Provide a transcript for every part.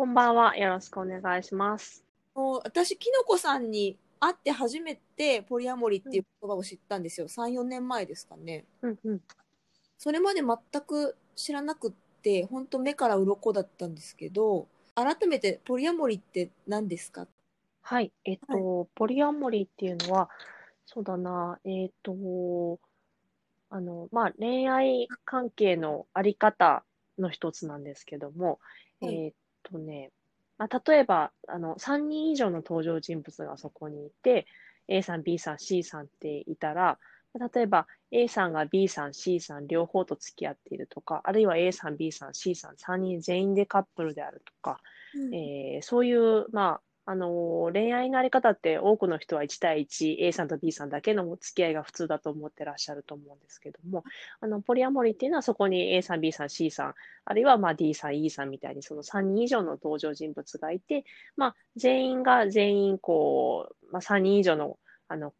こんばんは。よろしくお願いします。もう私、きのこさんに会って初めてポリアモリっていう言葉を知ったんですよ。3、4年前ですかね。うんうん。それまで全く知らなくって、本当目から鱗だったんですけど、改めてポリアモリって何ですか？はい。えっと、ポリアモリーっていうのは、そうだな、えっと、あの、まあ、恋愛関係のあり方の一つなんですけども、はいえっとね、まあ、例えば、あの、3人以上の登場人物がそこにいて、A さん、B さん、C さんっていたら、例えば A さんが B さん、C さん両方と付き合っているとか、あるいは A さん、B さん、C さん3人全員でカップルであるとか、えーそういう、まあ、あの恋愛のあり方って多くの人は1対1、A さんと B さんだけの付き合いが普通だと思ってらっしゃると思うんですけども、あの、ポリアモリっていうのはそこに A さん、B さん、C さん、あるいはまあ D さん、E さんみたいにその3人以上の登場人物がいて、まあ、全員が全員こう、まあ、3人以上の、あの、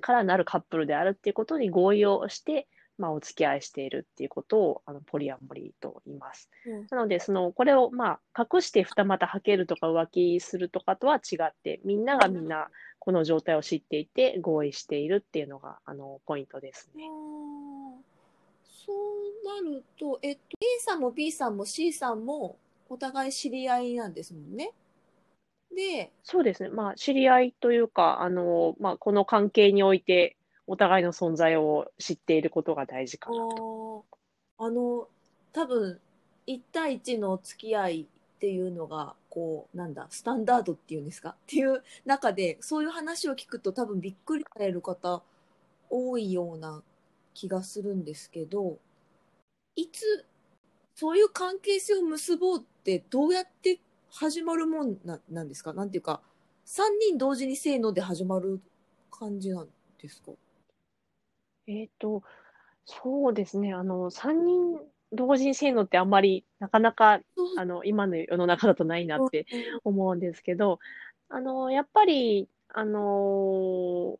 からなるカップルであるっていうことに合意をして、まあ、お付き合いしているっていうことを、あの、ポリアモリと言います。うんなので、その、これを、まあ、隠して二股はけるとか浮気するとかとは違って、みんながみんなこの状態を知っていて合意しているっていうのが、あの、ポイントですあね。ーそうなると、えっと、A さんも B さんも C さんもお互い知り合いなんですもんね。で、そうですね。まあ、知り合いというか、あの、まあ、この関係において、お互いの存在を知っていることが大事かなと。あの、多分、1対1の付き合いっていうのが、こう、なんだ、スタンダードっていうんですか？っていう中で、そういう話を聞くと多分びっくりされる方多いような気がするんですけど、いつ、そういう関係性を結ぼうってどうやって始まるもんななんですか？なんていうか、3人同時にせーので始まる感じなんですか？えっと、そうですね。あの、三人同時にせーのってあんまり、なかなか、あの、今の世の中だとないなって思うんですけど、あの、やっぱり、あの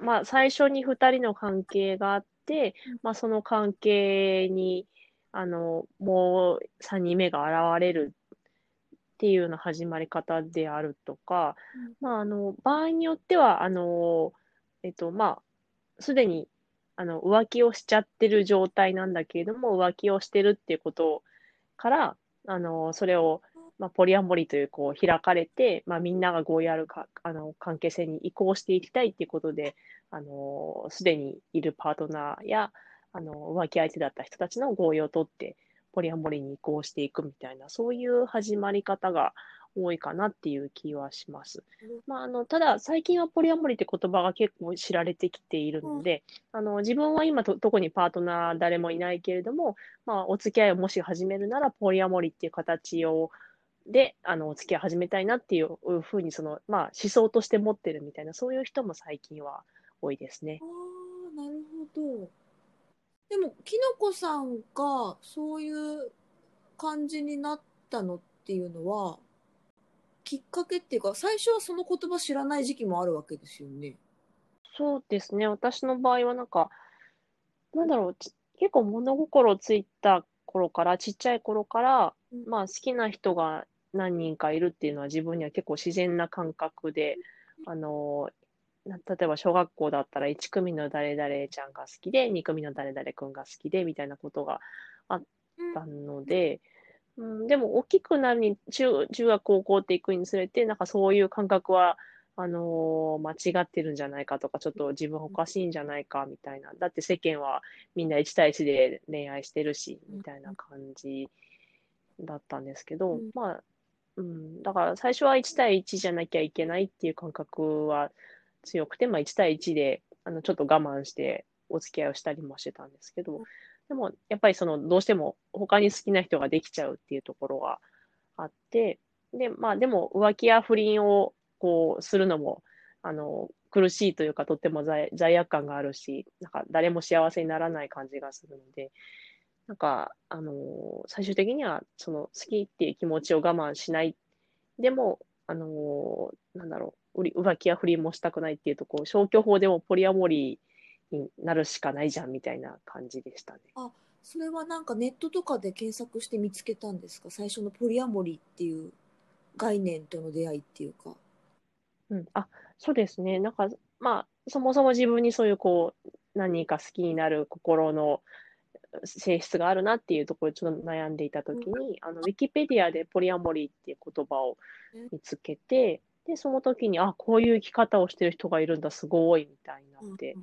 まあ、最初に二人の関係があってうん、まあ、その関係に、あの、もう三人目が現れるっていうような始まり方であるとか、まあ、あの、場合によっては、あの、えっと、まあ、すでに、あの、浮気をしちゃってる状態なんだけれども、浮気をしてるっていうことから、あの、それを、まあ、ポリアンモリという、こう、開かれて、まあ、みんなが合意あるか、あの、関係性に移行していきたいっていうことで、すでにいるパートナーや、あの、浮気相手だった人たちの合意を取って、ポリアンモリに移行していくみたいな、そういう始まり方が多いかなっていう気はします。まあ、あの、ただ、最近はポリアモリって言葉が結構知られてきているので、あの、自分は今と、特にパートナー誰もいないけれども、まあ、お付き合いをもし始めるなら、ポリアモリっていう形を、で、あの、お付き合い始めたいなっていうふうに、その、まあ、思想として持ってるみたいな、そういう人も最近は多いですねあ。あ、なるほど。でも、きのこさんがそういう感じになったのっていうのは、きっかけっていうか、最初はその言葉知らない時期もあるわけですよね。そうですね。私の場合はなんか、なんだろう、ち結構物心ついた頃から、ちっちゃい頃から、うんまあ好きな人が何人かいるっていうのは自分には結構自然な感覚で、あの、な例えば小学校だったら1組の誰々ちゃんが好きで、2組の誰々くんが好きで、みたいなことがあったので、うん、でも大きくなるに、中、中学高校っていくにつれて、なんかそういう感覚は、あのー間違ってるんじゃないかとか、ちょっと自分おかしいんじゃないかみたいな。だって世間はみんな1対1で恋愛してるし、みたいな感じだったんですけど、うんまあ、うん、だから最初は1対1じゃなきゃいけないっていう感覚は強くて、まあ1対1で、あの、ちょっと我慢してお付き合いをしたりもしてたんですけど、でも、やっぱりその、どうしても他に好きな人ができちゃうっていうところがあって、で、まあでも浮気や不倫をこうするのも、あの、苦しいというかとっても罪罪悪感があるし、なんか誰も幸せにならない感じがするので、なんか、あの、最終的にはその好きっていう気持ちを我慢しない。でも、あの、なんだろう、浮気や不倫もしたくないっていうと、こう、消去法でもポリアモリーになるしかないじゃんみたいな感じでしたね。それはなんかネットとかで検索して見つけたんですか？最初のポリアモリーっていう概念との出会いっていうか。うん、あ、そうですね。なんか、まあ、そもそも自分にそういうこう、何人か好きになる心の性質があるなっていうところでちょっと悩んでいたときに、あの、ウィキペディアでポリアモリーっていう言葉を見つけて、で、その時に、あ、こういう生き方をしてる人がいるんだ、すごい、みたいになって、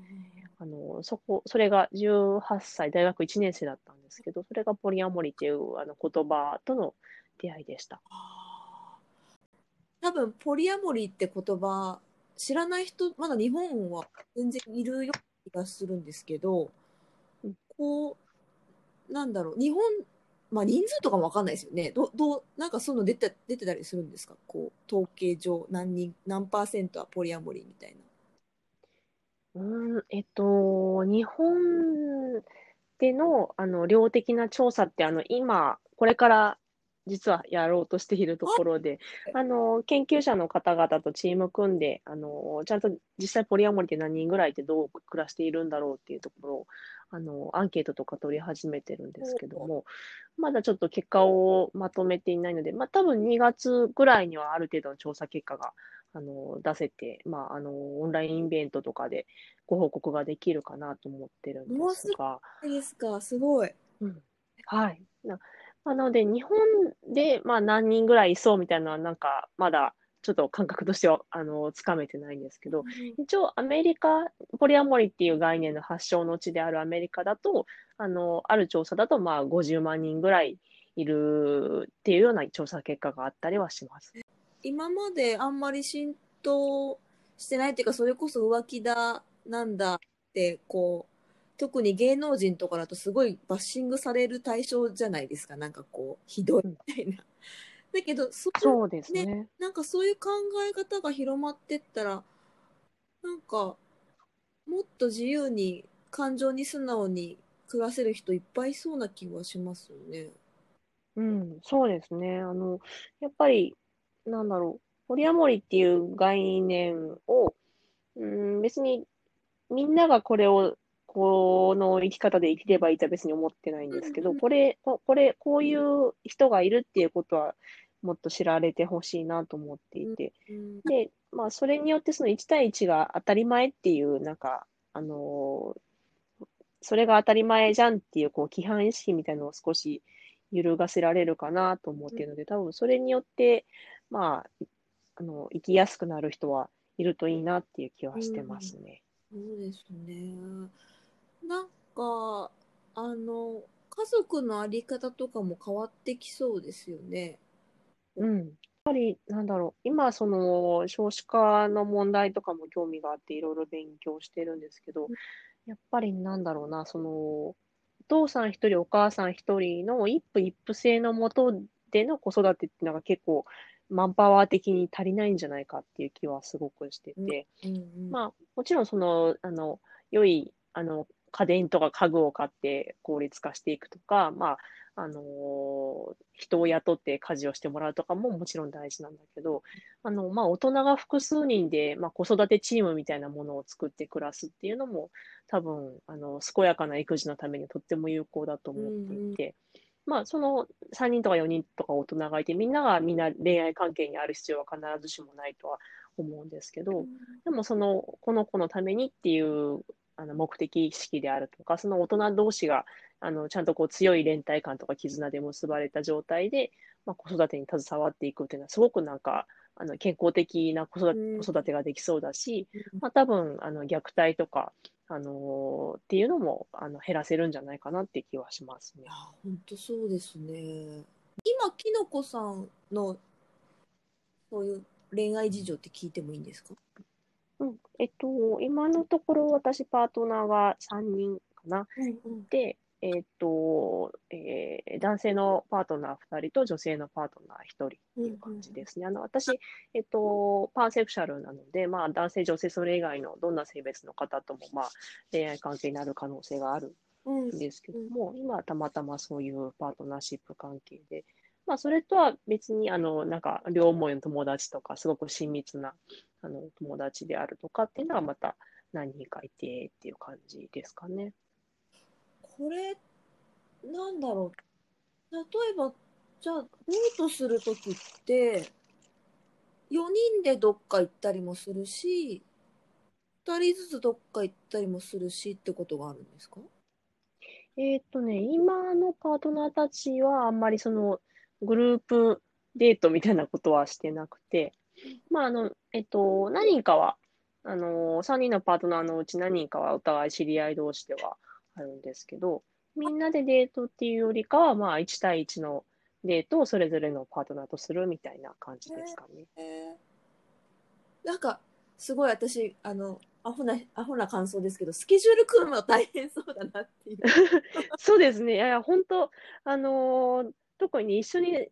あの、そこ、それが18歳、大学1年生だったんですけど、それがポリアモリーっていうあの言葉との出会いでした。多分ポリアモリーって言葉知らない人まだ日本は全然いるような気がするんですけど、うんこうなんだろう日本まあ人数とかも分かんないですよねどどうなんかそういうの出て出てたりするんですか？こう統計上何人何パーセントはポリアモリーみたいな。うーん、えっと、日本での、あの、量的な調査って、あの、今、これから実はやろうとしているところで、あの、研究者の方々とチーム組んで、あの、ちゃんと実際ポリアモリって何人ぐらいでどう暮らしているんだろうっていうところを、あの、アンケートとか取り始めてるんですけども、まだちょっと結果をまとめていないので、まあ、多分2月ぐらいにはある程度の調査結果が、あの、出せて、まあ、あの、オンラインイベントとかでご報告ができるかなと思ってるんですが、いいですか？すごい。うんはい。な、まあ、なので、日本で、まあ、何人ぐらいいそうみたいなのは、なんか、まだ、ちょっと感覚としては、あの、つかめてないんですけど、一応、アメリカ、ポリアモリっていう概念の発祥の地であるアメリカだと、あの、ある調査だと、まあ、50万人ぐらいいるっていうような調査結果があったりはします。今まであんまり浸透してないっていうかそれこそ浮気だなんだってこう特に芸能人とかだとすごいバッシングされる対象じゃないですかなんかこうひどいみたいな。だけどそうそうですね。なんかそういう考え方が広まってったらなんかもっと自由に感情に素直に暮らせる人いっぱいいそうな気はしますよね。うん、そうですね。あの、やっぱり、なんだろう、ポリアモリっていう概念を、うん、別にみんながこれを、この生き方で生きればいいとは別に思ってないんですけど、これ、ここれ、こういう人がいるっていうことは、もっと知られてほしいなと思っていて、うんで、まあ、それによってその1対1が当たり前っていう、なんか、あのーそれが当たり前じゃんっていう、こう、規範意識みたいなのを少し揺るがせられるかなと思っているので、多分それによって、まあ、あの、生きやすくなる人はいるといいなっていう気はしてますね。そうですね。なんか、あの、家族のあり方とかも変わってきそうですよね。うん。やっぱり、なんだろう、今、その、少子化の問題とかも興味があって、いろいろ勉強してるんですけどうん、やっぱり、なんだろうな、その、お父さん一人、お母さん一人の一夫一夫制のもとでの子育てっていうのが結構、マンパワー的に足りないんじゃないかっていう気はすごくしてて、うんうんまあ、もちろんその、あの、良い、あの、家電とか家具を買って効率化していくとか、まあ、あのー人を雇って家事をしてもらうとかももちろん大事なんだけど、あの、まあ、大人が複数人で、まあ、子育てチームみたいなものを作って暮らすっていうのも、多分、あの、健やかな育児のためにとっても有効だと思っていて、まあ、その3人とか4人とか大人がいて、みんながみんな恋愛関係にある必要は必ずしもないとは思うんですけど、でもその、この子のためにっていうあの目的意識であるとか、その大人同士があのちゃんとこう強い連帯感とか絆で結ばれた状態で、まあ、子育てに携わっていくっていうのは、すごくなんかあの健康的な子育てうん。子育てができそうだし、うん。まあ、多分あの虐待とか、あのーっていうのもあの減らせるんじゃないかなって気はしますね。あ、本当そうですね。今、きのこさんのそういう恋愛事情って聞いてもいいんですか？うん、えっと、今のところ私パートナーが3人かな。で、えっと、えー男性のパートナー2人と女性のパートナー1人っていう感じですね。あの、私、えっと、パンセクシャルなので、まあ、男性、女性、それ以外のどんな性別の方とも、まあ、恋愛関係になる可能性があるうんんですけども、今はたまたまそういうパートナーシップ関係で、まあ、それとは別に、あの、なんか、両思いの友達とか、すごく親密な、あの、友達であるとかっていうのは、また何人かいてっていう感じですかね。これなんだろう。例えば、じゃあ、デートするときって、4人でどっか行ったりもするし、2人ずつどっか行ったりもするしってことがあるんですか？えーっとね、今のパートナーたちはあんまりそのグループデートみたいなことはしてなくて、まああの、えっと、何人かは、あの、3人のパートナーのうち何人かはお互い知り合い同士ではあるんですけど、みんなでデートっていうよりかは、まあ1対1のデートをそれぞれのパートナーとするみたいな感じですかね。えーなんか、すごい私、あの、アホな、アホな感想ですけど、スケジュール組むの大変そうだなっていう。そうですね。いや本当、あのー特に一緒に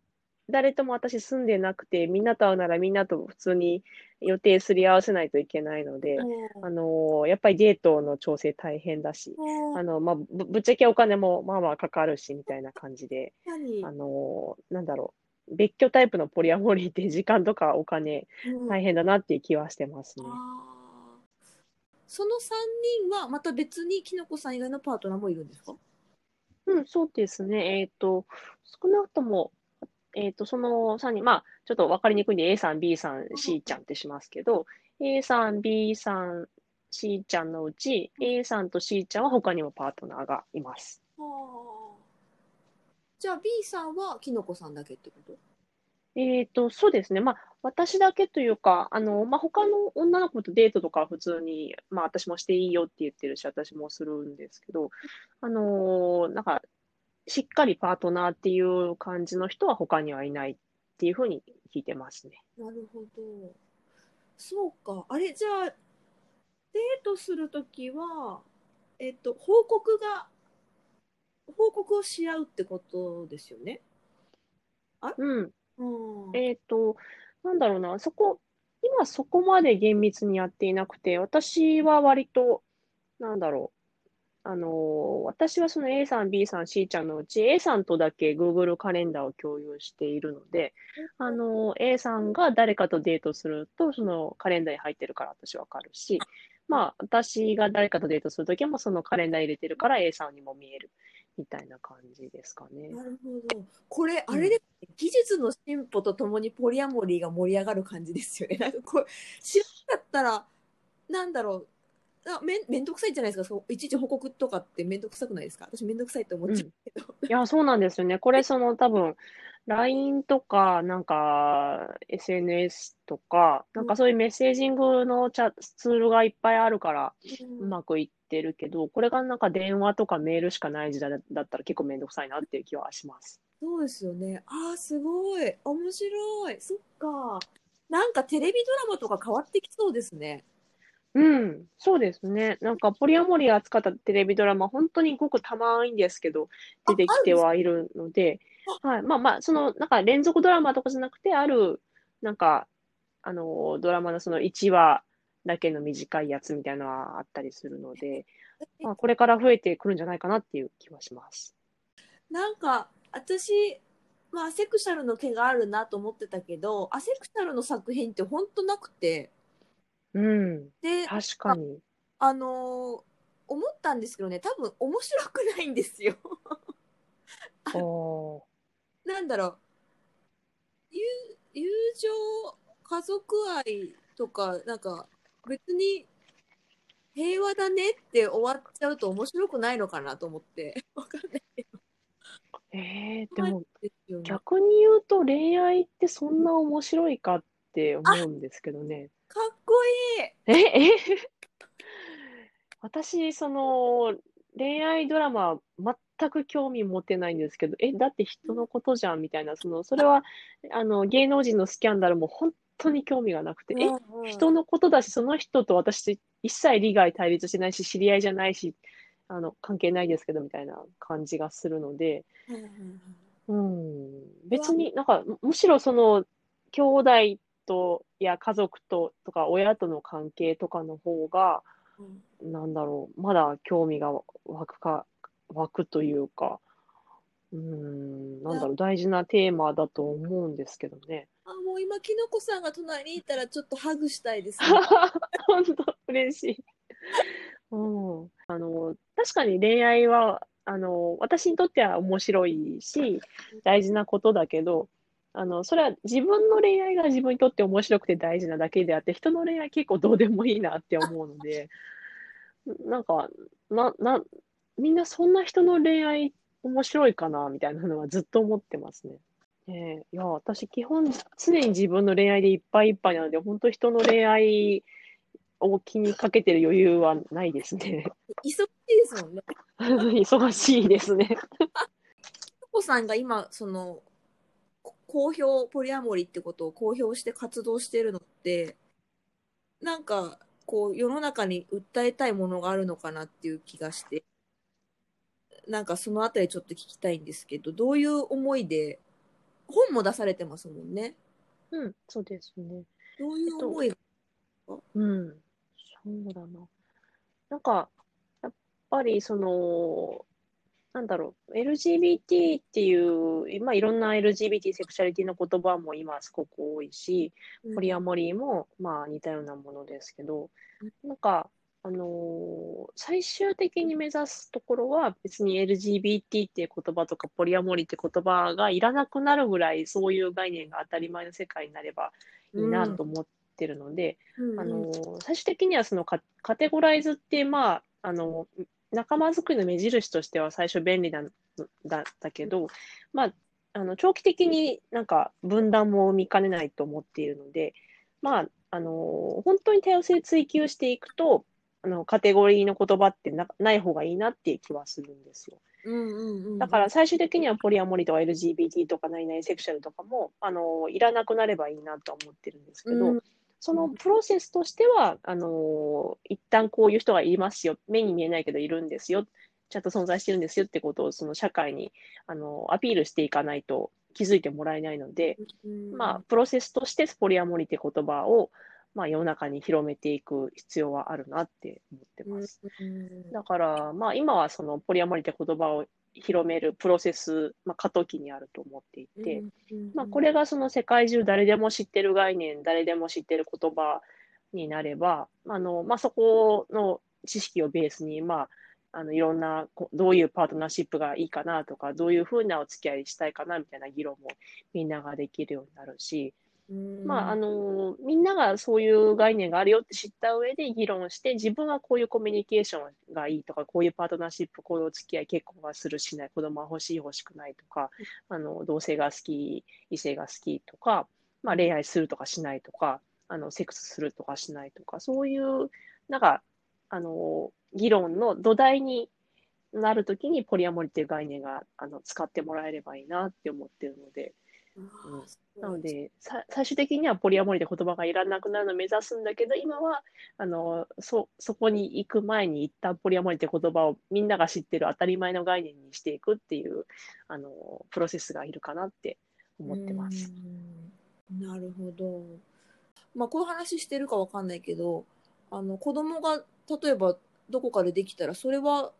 誰とも私住んでなくて、みんなと会うならみんなと普通に予定すり合わせないといけないので、あのーやっぱりデートの調整大変だし、あの、まあ、ぶぶっちゃけお金もまあまあかかるし、みたいな感じで、何あのーなんだろう、別居タイプのポリアモリーって時間とかお金うん。大変だなっていう気はしてますね。あー。その3人はまた別にきのこさん以外のパートナーもいるんですか？うん、そうですね。えっと、少なくとも、えっと、その3人、まあ、ちょっと分かりにくいんで、A さん、B さん、C ちゃんってしますけど、A さん、B さん、C ちゃんのうち、A さんと C ちゃんは他にもパートナーがいます。じゃあ B さんはきのこさんだけってこと？えっと、そうですね。まあ、私だけというか、あの、まあ、他の女の子とデートとかは普通に、まあ、私もしていいよって言ってるし、私もするんですけど、あのーなんか、しっかりパートナーっていう感じの人は他にはいないっていうふうに聞いてますね。なるほど。そうか。あれ、じゃあ、デートするときは、えっと、報告が、報告をし合うってことですよね？うん。うん。えっと、なんだろうな、そこ、今そこまで厳密にやっていなくて、私は割と、なんだろう、あの、私はその A さん、B さん、C ちゃんのうち A さんとだけ Google カレンダーを共有しているので、あの、A さんが誰かとデートすると、そのカレンダーに入ってるから私わかるし、まあ、私が誰かとデートするときもそのカレンダー入れてるから A さんにも見えるみたいな感じですかね。なるほど。これ、あれですね、技術の進歩とともにポリアモリーが盛り上がる感じですよね。なんかこれ、知らなかったら、なんだろう。あめんめんどくさいじゃないですか。そういちいち報告とかってめんどくさくないですか？私めんどくさいと思っちゃうけど、いや、そうなんですよね。これ、その多分、LINE とか、なんか、SNS とか、なんかそういうメッセージングのチャツールがいっぱいあるから、うまくいってるけど、これがなんか電話とかメールしかない時代だだったら結構めんどくさいなっていう気はします。そうですよね。あーすごい。面白い。そっか。なんかテレビドラマとか変わってきそうですねうん、そうですね。なんか、ポリアモリー扱ったテレビドラマ、本当にごくたまいんですけど、出てきてはいるので、はい。まあまあ、その、なんか連続ドラマとかじゃなくて、ある、なんか、あの、ドラマのその1話だけの短いやつみたいなのはあったりするので、まあ、これから増えてくるんじゃないかなっていう気はします。なんか私まあアセクシャルの毛があるなと思ってたけどアセクシャルの作品ってほんとなくてうん、で確かに。あのー思ったんですけどね多分面白くないんですよ。なんだろう。友友情家族愛とかなんか別に平和だねって終わっちゃうと面白くないのかなと思って。わかんないえー、でも、逆に言うと恋愛ってそんな面白いかって思うんですけどね。かっこいい。え、え？私、その、恋愛ドラマ、全く興味持てないんですけど、え、だって人のことじゃんみたいな、その、それは、あの、芸能人のスキャンダルも本当に興味がなくて、え、うんうん。人のことだし、その人と私、一切利害対立してないし、知り合いじゃないし、あの、関係ないですけど、みたいな感じがするので、うん。うん。別になんか、むむしろその、兄弟と、や家族と、とか、親との関係とかの方が、うん。なんだろう、まだ興味が湧くか、湧くというか、うん、なんだろう、大事なテーマだと思うんですけどね。あもう今きのこさんが隣にいたらちょっとハグしたいですね。本当、嬉しい。うん、あの、確かに恋愛はあの、私にとっては面白いし、大事なことだけど、あの、それは自分の恋愛が自分にとって面白くて大事なだけであって、人の恋愛結構どうでもいいなって思うので、なんか、な、な、みんなそんな人の恋愛面白いかなみたいなのはずっと思ってますね。ねえいや、私基本常に自分の恋愛でいっぱいいっぱいなので、本当人の恋愛を気にかけてる余裕はないですね。忙しいですもんね。忙しいですね。さんが今、その、こ公表、ポリアモリってことを公表して活動してるのって、なんか、こう、世の中に訴えたいものがあるのかなっていう気がして、なんかそのあたりちょっと聞きたいんですけど、どういう思いで、本も出されてますもんね。うん、そうですね。どういう思いが、うん、そうだな。なんか、やっぱりその、なんだろう、LGBT っていう、まあ、いろんな LGBT セクシャリティの言葉も今すごく多いし、ポリアモリーもまあ似たようなものですけど、なんか、あのー最終的に目指すところは別に LGBT っていう言葉とかポリアモリーって言葉がいらなくなるぐらいそういう概念が当たり前の世界になればいいなと思ってるので、うん。あのー最終的にはそのカカテゴライズってまああの仲間づくりの目印としては最初便利なんだだけど、まあ、あの長期的になんか分断も見かねないと思っているので、まあ、あの本当に多様性追求していくとあのカテゴリーの言葉ってなない方がいいなっていう気はするんですよ。うんうんうん、だから最終的にはポリアモリとか LGBT とか何々セクシャルとかもあのいらなくなればいいなとは思ってるんですけど、うんそのプロセスとしては、あの一旦こういう人がいますよ、目に見えないけどいるんですよ、ちゃんと存在してるんですよってことをその社会にあのアピールしていかないと気づいてもらえないので、うん。まあ、プロセスとしてポリアモリって言葉を、まあ、世の中に広めていく必要はあるなって思ってます。うん。だから、まあ、今はそのポリアモリって言葉を広めるプロセス、まあ、過渡期にあると思っていて、うんまあ、これがその世界中誰でも知ってる概念、誰でも知ってる言葉になれば、あのまあ、そこの知識をベースに、まあ、あのいろんなこどういうパートナーシップがいいかなとか、どういうふうなお付き合いしたいかなみたいな議論もみんなができるようになるし、うんまあ、あのみんながそういう概念があるよって知った上で議論して、自分はこういうコミュニケーションがいいとか、こういうパートナーシップ、こういうお付き合い、結婚はするしない、子供は欲しい、欲しくないとか、あの同性が好き、異性が好きとか、まあ、恋愛するとかしないとか、あのセックスするとかしないとか、そういう、なんか、あの議論の土台になるときに、ポリアモリっていう概念があの使ってもらえればいいなって思ってるので、なので、さ最終的にはポリアモリで言葉がいらなくなるのを目指すんだけど、今はあのそそこに行く前に一旦ポリアモリって言葉をみんなが知ってる当たり前の概念にしていくっていうあのプロセスがいるかなって思ってます。うんなるほど。まあこういう話してるかわかんないけど、あの子供が例えばどこかでできたら、それは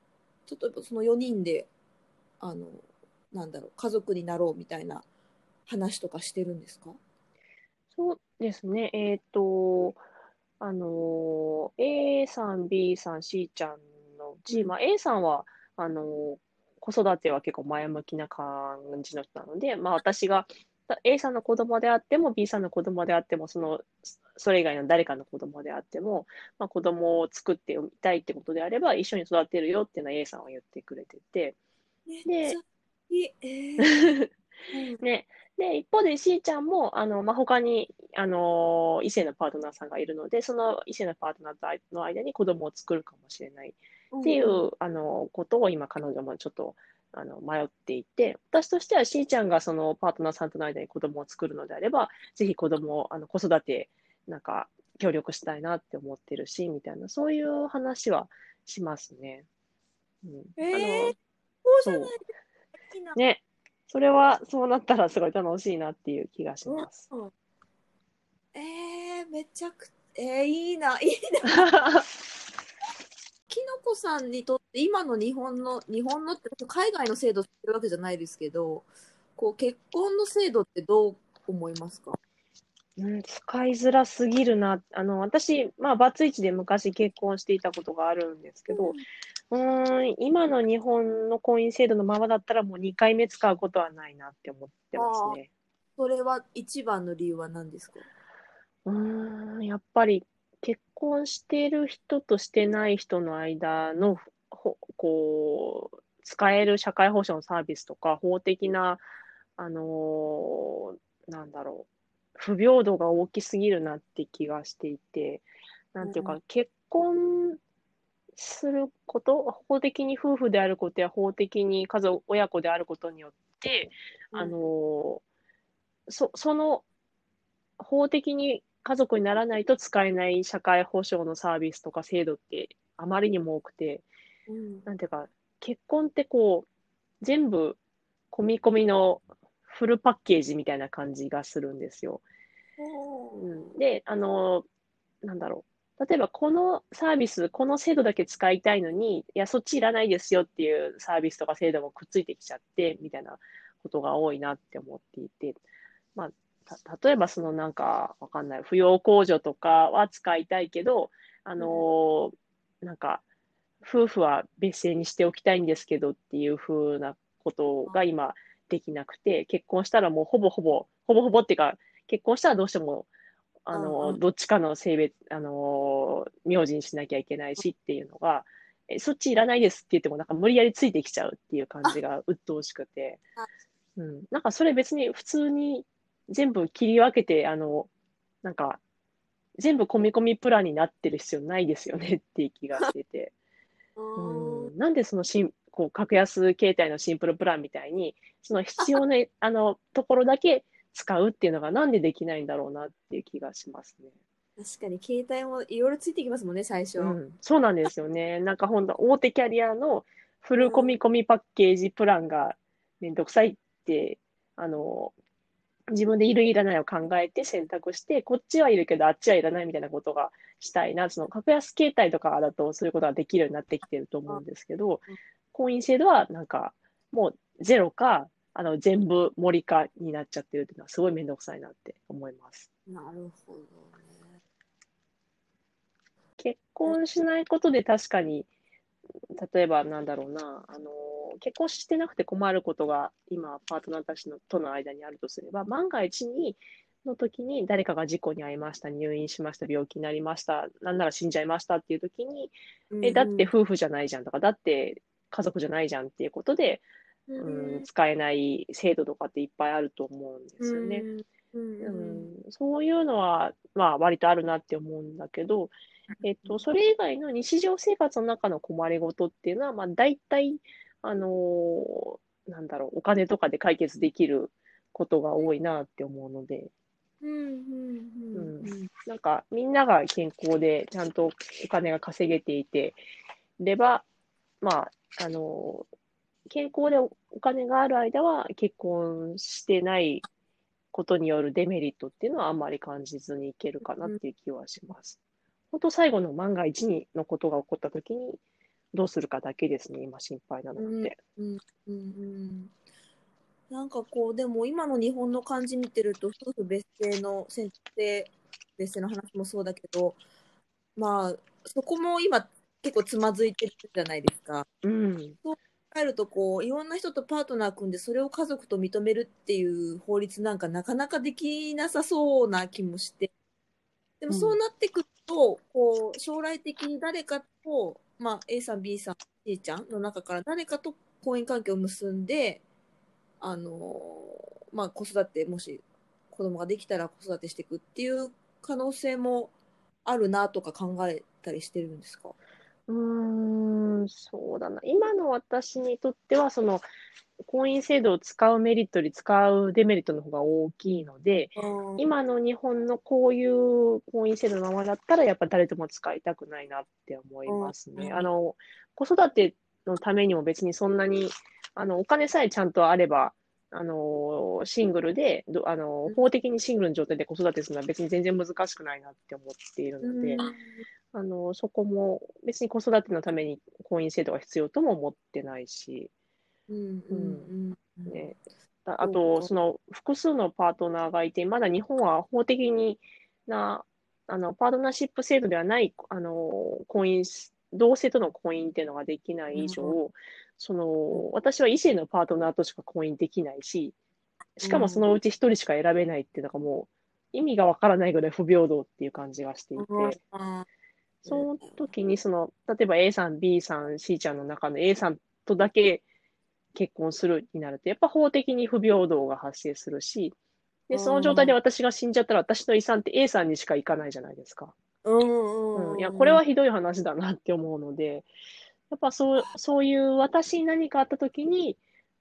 例えばその4人であのなんだろう家族になろうみたいな話とかしてるんですか？そうですね、えっ、と、あの A さん、B さん、C ちゃんのうち、うんまあ、A さんはあの子育ては結構前向きな感じの人なので、まあ、私が A さんの子供であっても B さんの子供であってもそのそれ以外の誰かの子供であっても、まあ、子供を作ってみたいってことであれば一緒に育てるよっていうのは A さんは言ってくれてて、めっちゃいい。えーうん ね、で一方で C ちゃんもあの、まあ、他にあの異性のパートナーさんがいるのでその異性のパートナーとの間に子供を作るかもしれないっていう、あのことを今彼女もちょっとあの迷っていて私としては C ちゃんがそのパートナーさんとの間に子供を作るのであればぜひ子供をあの子育てなんか協力したいなって思ってるしみたいなそういう話はしますね。うん。えーあのそうじゃないね、それはそうなったらすごい楽しいなっていう気がします。うんえー、めちゃくえー、いいな、いいな。きのこさんにとって今の日本の日本のって海外の制度してるわけじゃないですけどこう結婚の制度ってどう思いますか？うん、使いづらすぎるな。あの、私、まあ、バツイチで昔結婚していたことがあるんですけど、うーん、今の日本の婚姻制度のままだったらもう2回目使うことはないなって思ってますね。それは一番の理由は何ですか？うーん、やっぱり結婚している人としてない人の間の、ほこう、使える社会保障のサービスとか、法的な、あのーなんだろう、不平等が大きすぎるなって気がしていて、なんていうか、う結婚すること、法的に夫婦であることや法的に家族、親子であることによって、あのーそ、その法的に家族にならないと使えない社会保障のサービスとか制度ってあまりにも多くて、うんなんていうか、結婚ってこう、全部込み込みのフルパッケージみたいな感じがするんですよ。うん、で、あの、なんだろう。例えば、このサービス、この制度だけ使いたいのに、いや、そっちいらないですよっていうサービスとか制度もくっついてきちゃって、みたいなことが多いなって思っていて、まあ、た例えば、そのなんか、わかんない、扶養控除とかは使いたいけど、あの、なんか、夫婦は別姓にしておきたいんですけどっていう風なことが今できなくて、結婚したらもうほぼほぼ、ほぼほぼっていうか、結婚したらどうしても、あうんの、うんどっちかの性別、あの、名字にしなきゃいけないしっていうのが、え、そっちいらないですって言っても、なんか無理やりついてきちゃうっていう感じが鬱陶しくてあ、うん。なんかそれ別に普通に全部切り分けて、あの、なんか、全部込み込みプランになってる必要ないですよねっていう気がしてて。うんうん、なんでそのしん、こう、格安携帯のシンプルプランみたいに、その必要な、あの、ところだけ使うっていうのがなんでできないんだろうなっていう気がしますね。確かに携帯もいろいろついてきますもんね、最初。うん、そうなんですよね。なんか本当大手キャリアのフル込み込みパッケージプランがめんどくさいって、あの、自分でいるいらないを考えて選択して、こっちはいるけどあっちはいらないみたいなことがしたいな。その格安携帯とかだとそういうことができるようになってきてると思うんですけどうん、婚姻制度はなんかもうゼロか、あの全部森かになっちゃってるっていうのはすごいめんどくさいなって思います。なるほどね。結婚しないことで確かに、例えばなんだろうな、あの、結婚してなくて困ることが今、パートナーたちのとの間にあるとすれば、万が一に、の時に誰かが事故に遭いました、入院しました、病気になりました、なんなら死んじゃいましたっていう時に、え、だって夫婦じゃないじゃんとか、だって家族じゃないじゃんっていうことで、うん。うん、使えない制度とかっていっぱいあると思うんですよね。うん。うん、そういうのは、まあ、割とあるなって思うんだけど、えっと、それ以外の日常生活の中の困りごとっていうのは、まあ、大体、あのーなんだろう、お金とかで解決できることが多いなって思うので、うん。うん。うん。うん。なんか、みんなが健康で、ちゃんとお金が稼げていて、れば、まあ、あのー健康でおお金がある間は結婚してないことによるデメリットっていうのはあんまり感じずにいけるかなっていう気はします。本当最後の万が一にのことが起こった時にどうするかだけですね、今心配なのって。うんうんなんかこうでも今の日本の感じ見てると夫婦別姓の選定別姓の話もそうだけどまあそこも今結構つまずいてるじゃないですか。うん。考えるとこういろんな人とパートナー組んでそれを家族と認めるっていう法律なんかなかなかできなさそうな気もして。でもそうなってくると、こう将来的に誰かと、まあ、A さん B さん C ちゃんの中から誰かと婚姻関係を結んであの、まあ、子育てもし子供ができたら子育てしていくっていう可能性もあるなとか考えたりしてるんですか？うーん、そうだな。今の私にとっては、その、婚姻制度を使うメリットより使うデメリットの方が大きいので、今の日本のこういう婚姻制度のままだったら、やっぱ誰とも使いたくないなって思いますね。うんあの、子育てのためにも別にそんなに、あの、お金さえちゃんとあれば、あの、シングルで、どあの、法的にシングルの状態で子育てするのは別に全然難しくないなって思っているので、あの、そこも別に子育てのために婚姻制度が必要とも思ってないし、うんね、ああと、その複数のパートナーがいて、まだ日本は法的にな、あの、パートナーシップ制度ではない、あの、婚姻、同性との婚姻っていうのができない以上、うんその、私は異性のパートナーとしか婚姻できないし、しかもそのうち一人しか選べないっていうのがもう、意味がわからないぐらい不平等っていう感じがしていて、その時にその、例えば A さん、B さん、C ちゃんの中の A さんとだけ結婚するになると、やっぱ法的に不平等が発生するし、で、その状態で私が死んじゃったら私の遺産って A さんにしか行かないじゃないですか。うんうんうん。いや、これはひどい話だなって思うので、やっぱそう、そういう私に何かあった時に、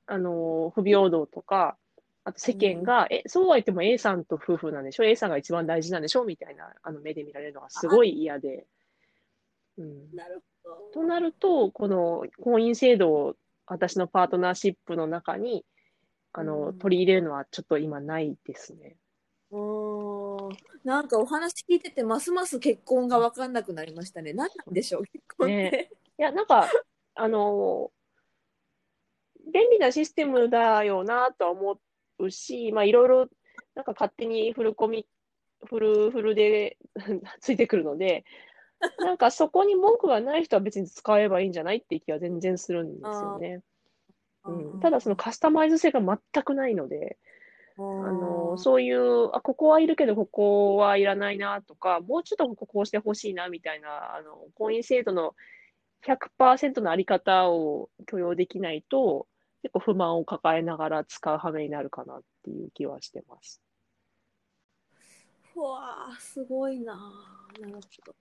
あの、不平等とか、あと世間が、え、そうは言っても A さんと夫婦なんでしょ ?A さんが一番大事なんでしょ？みたいなあの目で見られるのがすごい嫌で。うん。なるほど。となると、この婚姻制度を私のパートナーシップの中に、あの、うん取り入れるのはちょっと今ないですね。なんかお話聞いててますます結婚が分かんなくなりましたね。何なんでしょう？結婚って。ねいや、なんか、あの、便利なシステムだよなとは思うし、まあいろいろ、なんか勝手にフルコミ、フルフルで ついてくるので、なんかそこに文句がない人は別に使えばいいんじゃないって気は全然するんですよね。うん、ただそのカスタマイズ性が全くないので、ああの、そういう、あ、ここはいるけど、ここはいらないなとか、もうちょっとこここうしてほしいなみたいな、あの、婚姻制度の100%のあり方を許容できないと、結構不満を抱えながら使う羽目になるかなっていう気はしてます。うわあすごいななるほど。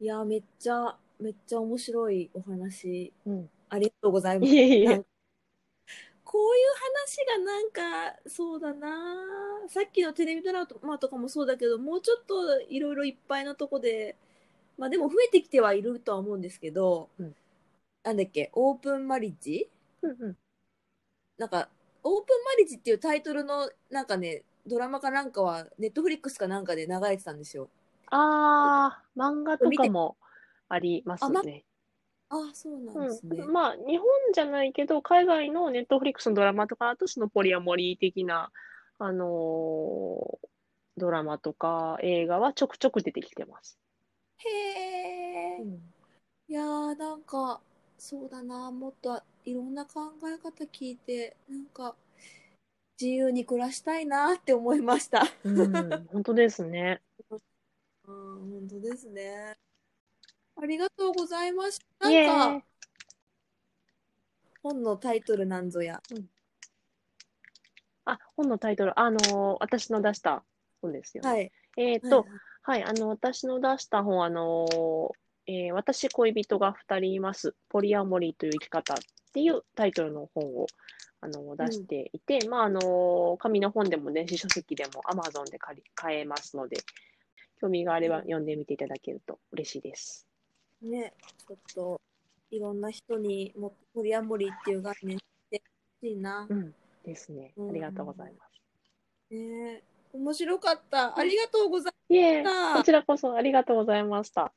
いやめっちゃめっちゃ面白いお話うん。ありがとうございます。いえいえ。こういう話がなんかそうだなさっきのテレビドラマとかもそうだけどもうちょっといろいろいっぱいなとこでまあでも増えてきてはいるとは思うんですけど、うんなんだっけオープンマリッジうんうん。なんかオープンマリッジっていうタイトルのなんかねドラマかなんかはネットフリックスかなんかで流れてたんですよ。ああ、漫画とかもありますね。あそうなんですね。うん、まあ、日本じゃないけど、海外のネットフリックスのドラマとかだと、そのポリアモリー的な、あのードラマとか映画はちょくちょく出てきてます。へえ。いやーなんかそうだなもっといろんな考え方聞いてなんか自由に暮らしたいなって思いました。うん、本当ですね。うん本当ですね。ありがとうございました。なんか本のタイトルなんぞや。あ、本のタイトル、あのー私の出した本ですよね。はい。えっと、はい、あの、私の出した本、あのーえー私、恋人が2人います。ポリアモリーという生き方っていうタイトルの本を、あの出していて、まあ、あの紙の本でも電子書籍でも Amazon で借り買えますので、興味があれば読んでみていただけると嬉しいです。ね、ちょっといろんな人にもポリアモリーっていう概念してほしいな。うん、ですね。ありがとうございます。ね、面白かった。ありがとうございます。いえ、こちらこそありがとうございました。